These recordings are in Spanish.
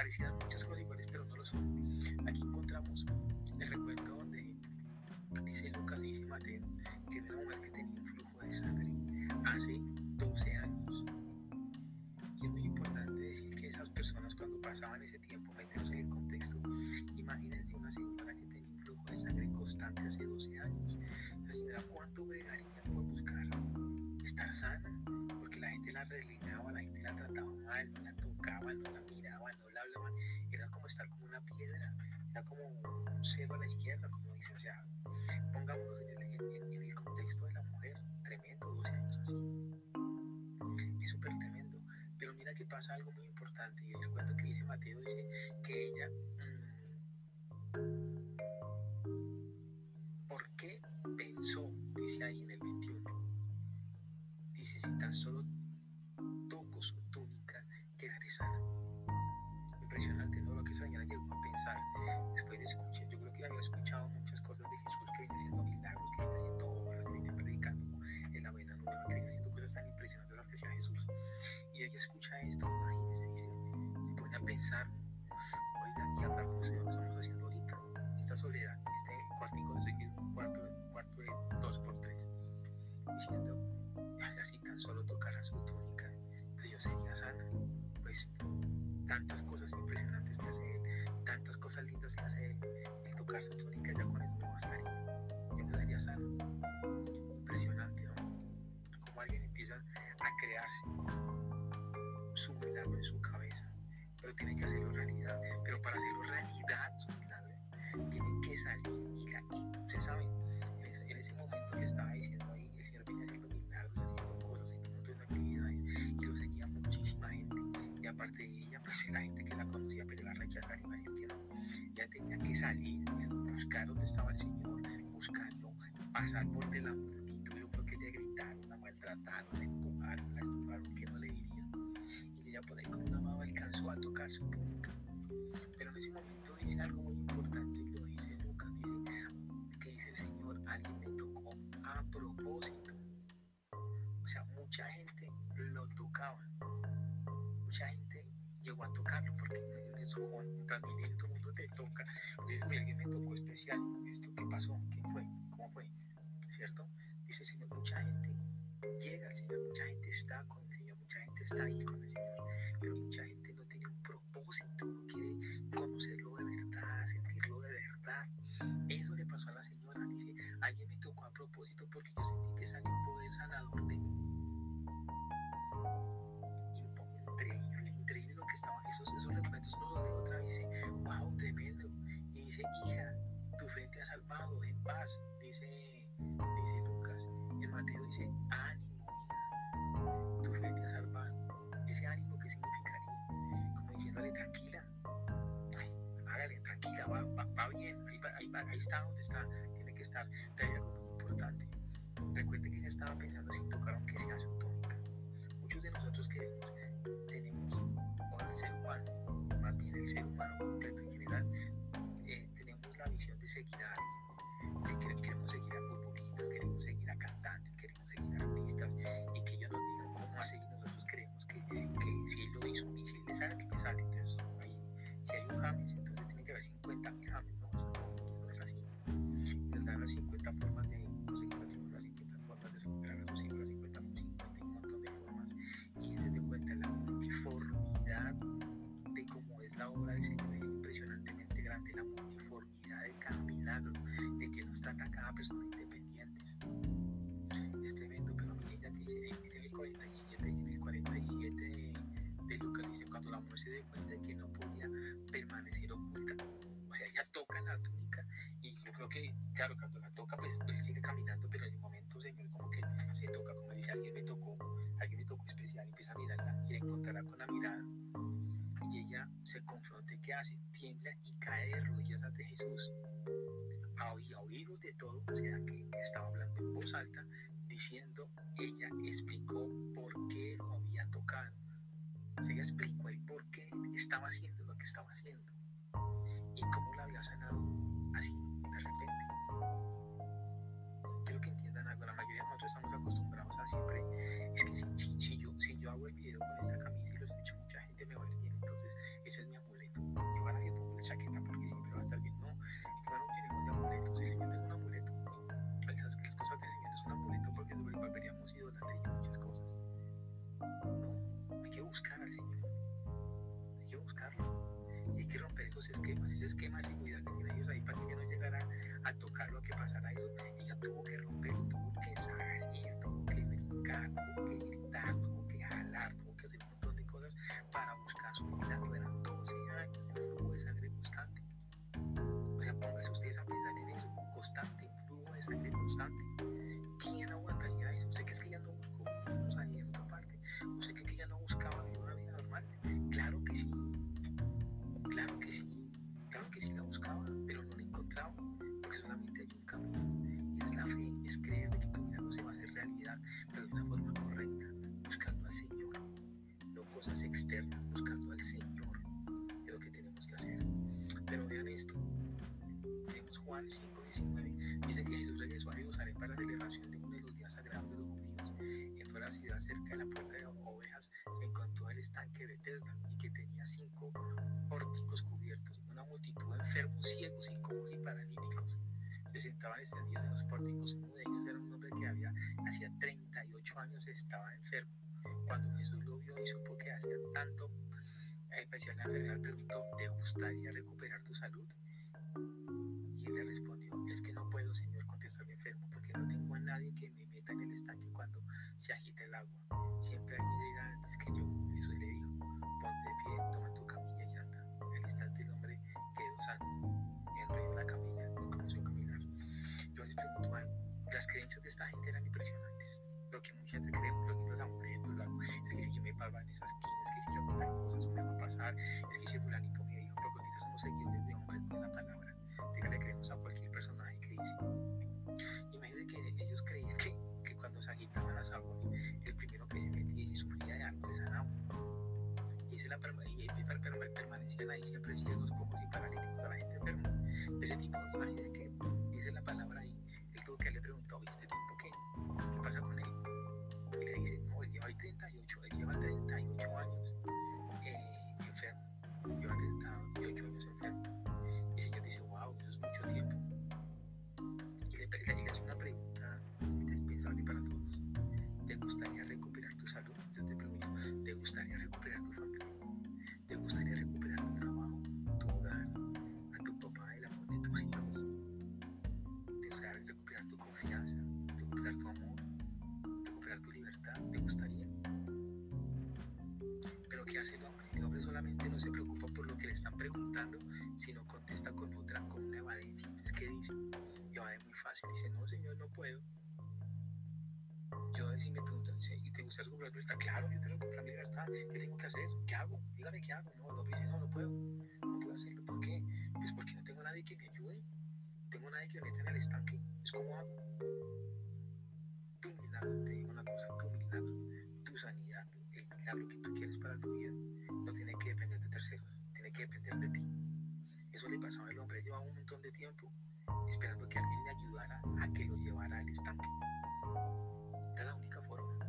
Parecieran muchas cosas iguales, pero no lo son. Aquí encontramos el recuento donde dice Lucas y dice Mateo que era una mujer que tenía un flujo de sangre hace 12 años. Y es muy importante decir que esas personas cuando pasaban ese tiempo, meternos en el contexto, imagínense una señora que tenía un flujo de sangre constante hace 12 años. La señora cuánto bregaría por buscar estar sana, porque la gente la relegaba, la gente la trataba mal, no la tocaba, no la cero a la izquierda, como dicen, o sea, pongámonos en el, en el contexto de la mujer, tremendo, 12 años así, es súper tremendo, pero mira que pasa algo muy importante, y el cuento que dice Mateo dice que ella, pensar, oiga, y como se lo estamos haciendo ahorita, esta soledad, este cuartico, no un cuarto, cuarto de dos por tres, diciendo, así tan solo tocara su túnica, pues yo sería sana. Pues tantas cosas impresionantes que hace él, tantas cosas lindas que hace él, el tocar su túnica ya con eso no bastaría, yo me daría sano. Impresionante, ¿no? Como alguien empieza a crearse su milagro su pero tiene que hacerlo realidad. Pero para hacerlo realidad, su milagro, tiene que salir y, la, y ustedes saben, en ese, en ese momento que estaba diciendo ahí, el Señor venía haciendo milagros, haciendo cosas, haciendo un montón de actividades, y lo seguía muchísima gente. Y aparte de ella, pues la gente que la conocía, pero la rechazaron, iba a decir que no. Ya tenía que salir, buscar dónde estaba el Señor, buscarlo, pasar por de la multitud. Yo creo que le gritaron, la la empujaron, la estufaron, que no le dirían. Y ella por ahí su punta. Pero en ese momento dice algo muy importante, lo dice Lucas, dice que dice Señor, alguien me tocó a propósito. O sea, mucha gente lo tocaba. Mucha gente llegó a tocarlo porque en su también todo el mundo te toca. Alguien me tocó especial. ¿Esto qué pasó? ¿Quién fue? ¿Cómo fue? ¿Cierto? Dice Señor, mucha gente llega al Señor, mucha gente está con el Señor, mucha gente está ahí con el Señor, ahí, se dé cuenta de que no podía permanecer oculta, o sea, ella toca la túnica y yo creo que, claro, cuando la toca, pues él sigue caminando, pero en el momento, Señor, como que se toca, como dice, alguien me tocó, alguien me tocó especial, empieza a mirarla y la encontrará con la mirada y ella se confronta y ¿qué hace? Tiembla y cae de rodillas ante Jesús. Había oído de todo, o sea que estaba hablando en voz alta, diciendo, ella explicó por qué lo había tocado. Sea, ella explicó el por qué estaba haciendo lo que estaba haciendo y cómo la había sanado así, de repente. Quiero que entiendan algo, la mayoría de nosotros estamos acostumbrados a siempre, es que si, si, si yo, si yo hago el video con esta camisa y lo escucho mucha gente me va a ver bien, entonces ese es mi amuleto. Yo ahora yo pongo la chaqueta porque siempre va a estar bien. No, yo no tenemos de amuletos, el Señor es un amuleto. Las cosas del Señor es un amuleto porque sobre el volveríamos idolatría romper esos esquemas, ese esquema de seguridad que tienen ellos ahí para que ella no llegara a tocar lo que 5.19. Dice que Jesús regresó a Jerusalén para la celebración de uno de los días sagrados de los judíos. Entró a la ciudad cerca de la puerta de ovejas, se encontró el estanque de Bethesda y que tenía cinco pórticos cubiertos. Una multitud de enfermos, ciegos, incómodos y paralíticos se sentaban extendidos en los pórticos. Uno de ellos era un hombre que había, hacía 38 años estaba enfermo. Cuando Jesús lo vio y supo que hacía tanto, especial la preguntó, ¿te gustaría recuperar tu salud? Puedo, Señor, 38, él lleva 38 años eh, enfermo, lleva 38 años enfermo. Y el Señor dice, wow, eso es mucho tiempo. Y le, le, le hace una pregunta indispensable para todos. ¿Te gustaría recuperar tu salud? Yo te pregunto, ¿te gustaría recuperar tu familia? Preguntando, sino contesta con otra, con una evadencia. Entonces, ¿qué dice? Evade muy fácil. Dice, no, señor, no puedo. Yo si me preguntan, ¿y te gusta recuperar tu libertad? Claro, yo quiero recuperar mi libertad. ¿Qué tengo que hacer? ¿Qué hago? Dígame qué hago. No, no, dice, no, no puedo. No puedo hacerlo. ¿Por qué? Pues porque no tengo nadie que me ayude. Tengo nadie que me meta en el estanque. Es como hago. Tu milagro, te digo una cosa, tu milagro, tu sanidad, el milagro que tú quieres para tu vida, depender de ti. Eso le pasaba al hombre, llevaba un montón de tiempo esperando que alguien le ayudara a que lo llevara al estanque. Era la única forma.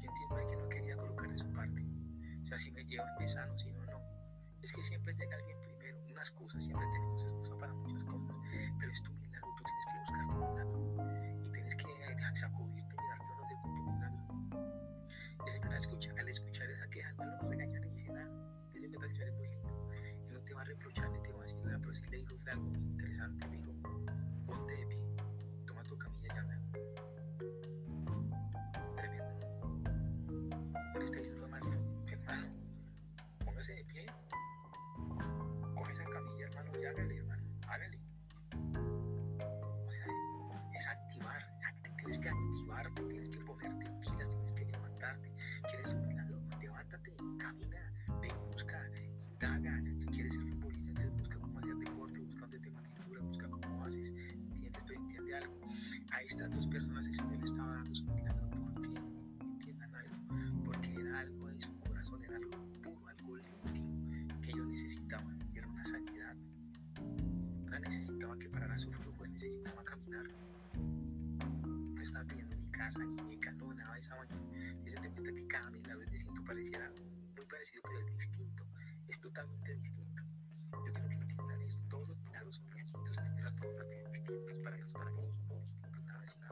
Yo entiendo que no quería colocar de su parte. O sea, si me llevan me sano, si no, no. Es que siempre llega alguien primero, una excusa, siempre tenemos excusa para muchas cosas, pero es tu milagro, tú tienes que buscar tu milagro Que es muy lindo. Él no te va a reprochar ni te va a decir nada, pero sí le dijo algo muy interesante. Le dijo, ponte de pie, Señor le estaba dando su milagro. ¿Por qué? Entiendan algo. Porque era algo en su corazón, era algo puro, algo limpio que ellos necesitaban. Era una sanidad. No necesitaba que parara su flujo, él necesitaba caminar. No estaba pidiendo ni casa, ni beca, no, nada de esa vaina. Y se te cuenta que cada milagro es distinto, pareciera muy parecido, pero es distinto. Es totalmente distinto. Yo quiero que entiendan esto. Todos los milagros son distintos, todos distintos para que para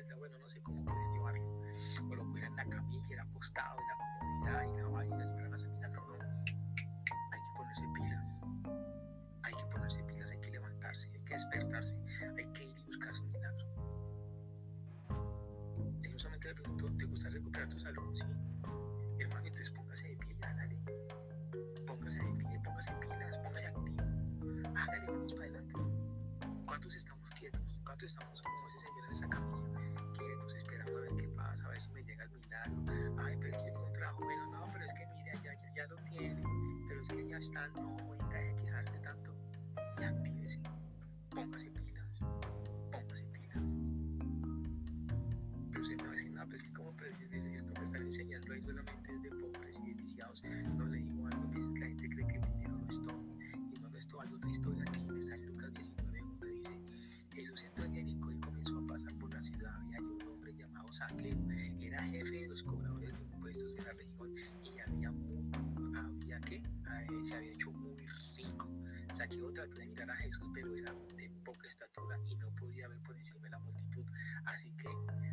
espalda, bueno, no sé cómo pueden llevarlo, o lo cuidan en la camilla, era acostado, en la comodidad, y la vaina, y llevaran a hacer milagro, no. Hay que ponerse pilas, hay que ponerse pilas, hay que levantarse, hay que despertarse, hay que ir y buscar su milagro. Él solamente le preguntó, ¿te gusta recuperar tu salud? Sí. Hermano, entonces póngase de pie hágale. Póngase de pie, póngase pilas, póngase activo. Hágale, vamos para adelante. ¿Cuántos estamos quietos? ¿Cuántos estamos como ese señor en esa camilla? Quietos, esperando a ver qué pasa, a ver si me llega el milagro. Ay, pero es que el contrato, bueno, no, pero es que mira, ya, ya, ya lo tiene. Pero es que ya está, no, venga, hay que quejarse tanto. Y actívese. Póngase pilas. Póngase pilas. Pero se me va a decir, no, pues que como precios es, es como estar enseñando ahí solamente de pobres y iniciados. No le digo algo, es que la gente cree que el dinero no es todo. Y no lo es todo. Hay otra se había hecho muy rico. Saqueo trató de mirar a Jesús, pero era de poca estatura y no podía ver por encima de la multitud. Así que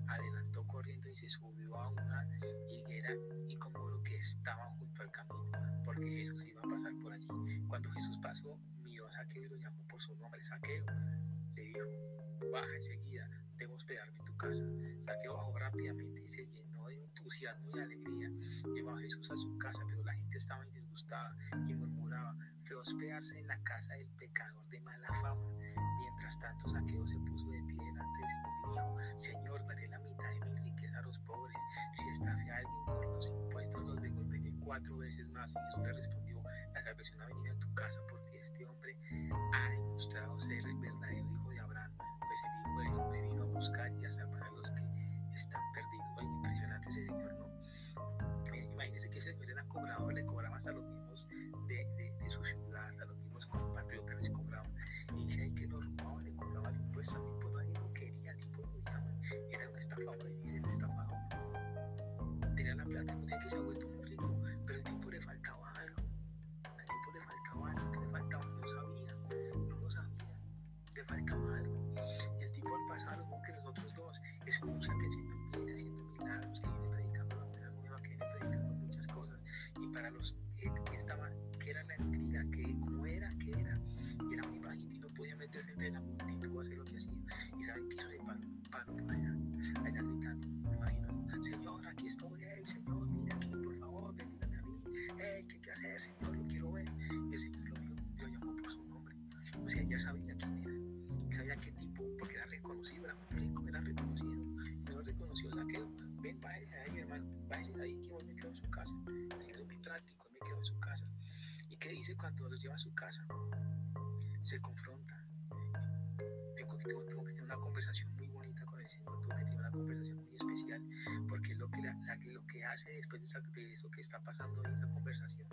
adelantó corriendo y se subió a una higuera y como lo que estaba junto al camino, porque Jesús iba a pasar por allí. Cuando Jesús pasó, vio a Saqueo y lo llamó por su nombre, Saqueo. Le dijo, baja enseguida, debo hospedarme en tu casa. Saqueo bajó rápidamente y se llenó de entusiasmo y alegría. Llevó a Jesús a su casa, pero la gente estaba y murmuraba, fue hospedarse en la casa del pecador de mala fama. Mientras tanto, Saqueo se puso de pie delante del Señor y dijo, Señor, daré la mitad de mi riqueza a los pobres. Si estafé a alguien con los impuestos, los devolveré cuatro veces más. Y Jesús le respondió, la salvación ha venido a tu casa porque este hombre ha demostrado ser el verdadero hijo cuando los lleva a su casa, se confronta. Tengo, que tener una conversación muy bonita con el Señor, tengo que tener una conversación muy especial, porque lo que, lo que hace después de, eso que está pasando en esa conversación,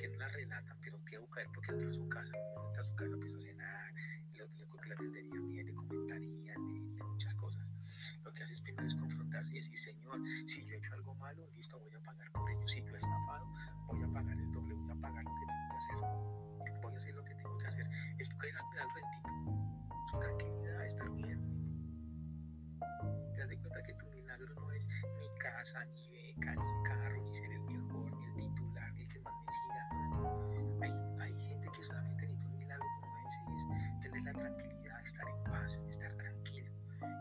que no la relatan, pero te hago caer porque entra a su casa, entra a su casa, empieza a cenar, lo, lo que la atenderían bien, le comentarían, le muchas cosas. Lo que haces primero es confrontarse y decir, Señor, si yo he hecho algo malo, listo, voy a pagar por ello. Si yo he estafado, voy a pagar el doble, voy a pagar Su tranquilidad, estar bien. Te das cuenta que tu milagro no es ni casa, ni beca, ni carro, ni ser el mejor, ni el titular, ni el que más me siga. Hay, hay gente que solamente necesita un milagro como ese es tener la tranquilidad, estar en paz, estar tranquilo,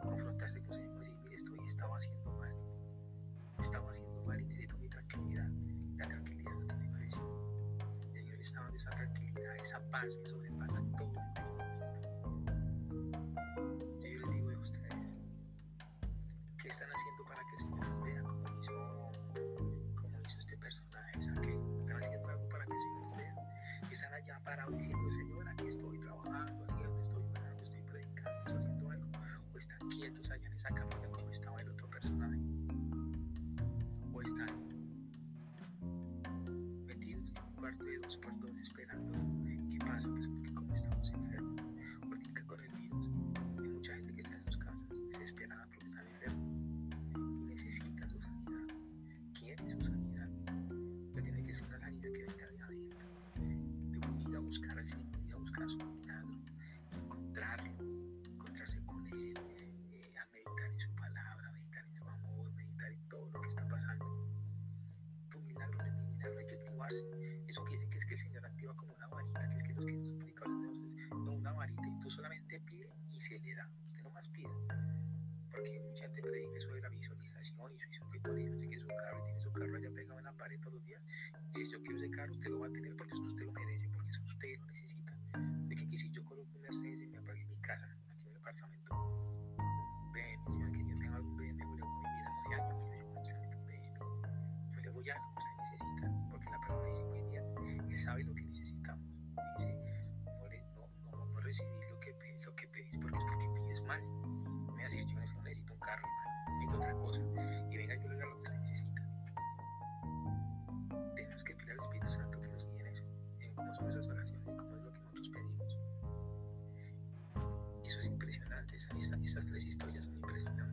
confrontarse con sí mismo y decir, mire, estoy, estaba haciendo mal, estaba haciendo mal y necesito mi tranquilidad. La tranquilidad no tiene precio. El Señor está dando esa tranquilidad, esa paz que sobrepasa cuarto de dos por dos esperando. Qué pasa, pues Gente predica eso de la visualización y su que no sé qué, su carro, y tiene su carro allá pegado en la pared todos los días. Y si yo quiero ese carro, usted lo va a tener porque usted lo merece, porque usted lo necesita. De que aquí si yo coloco un Mercedes en mi, en mi casa, aquí en mi apartamento, ven, señor, que yo tenga algún BMW, le voy a mirar, no sé, mire, yo voy salir un BMW. Yo le voy a lo que usted necesita, porque la persona dice muy bien, él sabe lo que necesitamos. Dice, no, no, no, no recibir lo que, lo que pedís porque es porque pides mal. Me va a decir, yo necesito un carro, otra cosa. Y venga, yo le doy lo que usted necesita. Tenemos que pedir al Espíritu Santo que nos guíe en eso, en cómo son esas oraciones y cómo es lo que nosotros pedimos. Eso es impresionante, esa- esta- estas tres historias son impresionantes,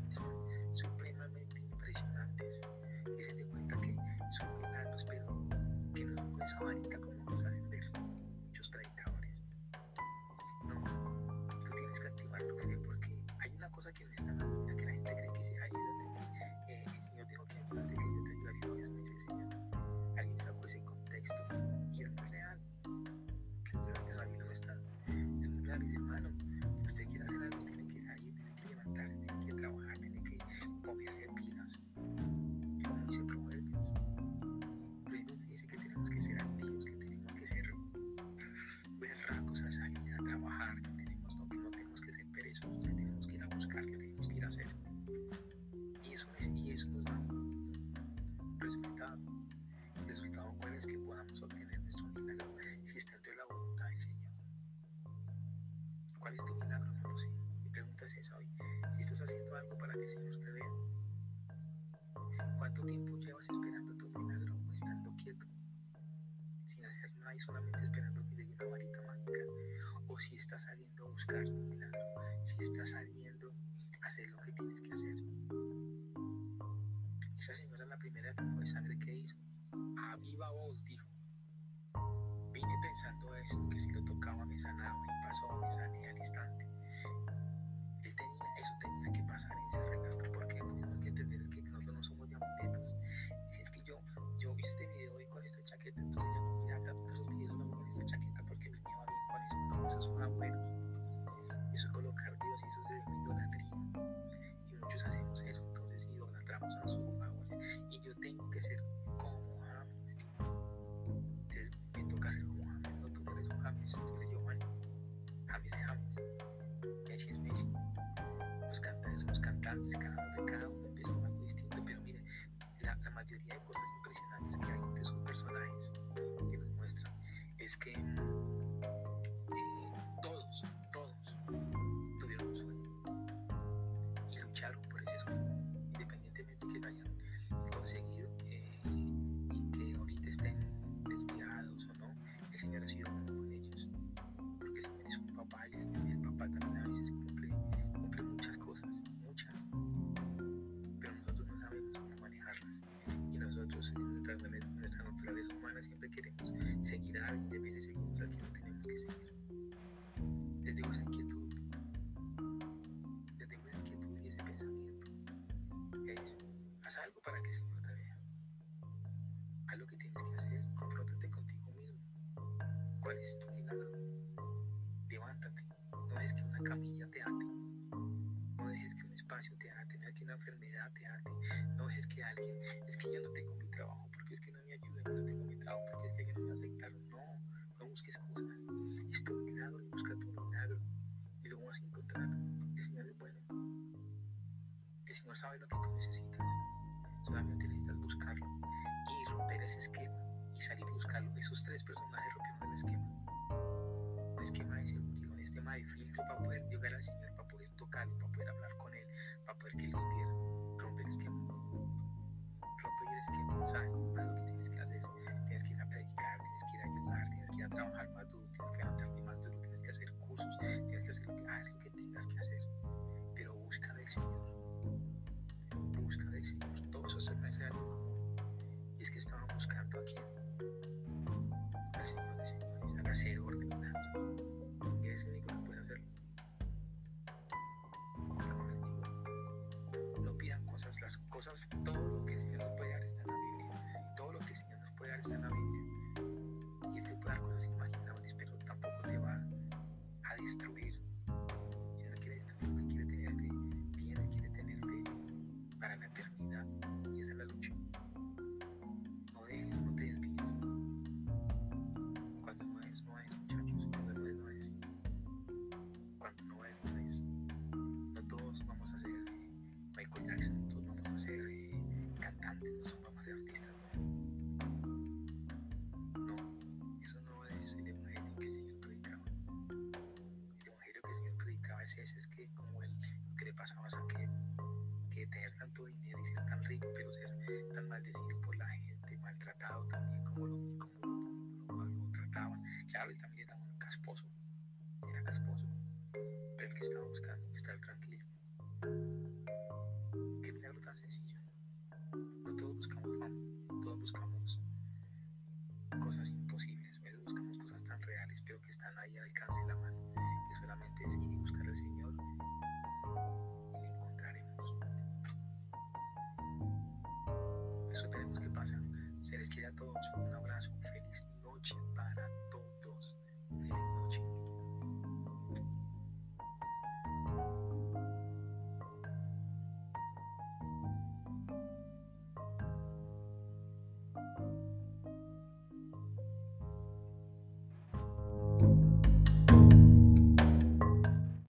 buscar tu milagro, si estás saliendo hacer lo que tienes que hacer. Esa señora la primera tipo de sangre que hizo, a viva voz dijo, vine pensando esto, que si lo tocaba me sanaba y pasó, me sané cantantes, cada cada uno empieza con algo distinto, pero mire, la, la mayoría de cosas impresionantes que hay de esos personajes que nos muestran es que algo para que esquema y salir a buscarlo. Esos tres personajes rompieron el esquema. Un esquema de seguridad, un esquema de filtro para poder llegar al Señor, para poder tocarlo, para poder hablar con Él, para poder que Él viviera. Rompe el esquema. Rompe el esquema. ¿Sabes? Lo que tienes que hacer. Tienes que ir a predicar, tienes que ir a ayudar, tienes que ir a trabajar más duro, tienes que levantarte más duro, tienes que hacer cursos, tienes que hacer lo que, lo que tengas que hacer. Pero busca del Señor. Busca del Señor. Todos esos señores, al hacer ese único que puede hacerlo. No pidan cosas, las cosas, Michael todos vamos a ser eh, cantantes, no todos vamos a ser artistas. No. Eso no es el evangelio que el Señor predicaba. El evangelio que el Señor predicaba es ese, es que como el, que le pasaba a Saqueo, que tener tanto dinero y ser tan rico, pero ser tan maldecido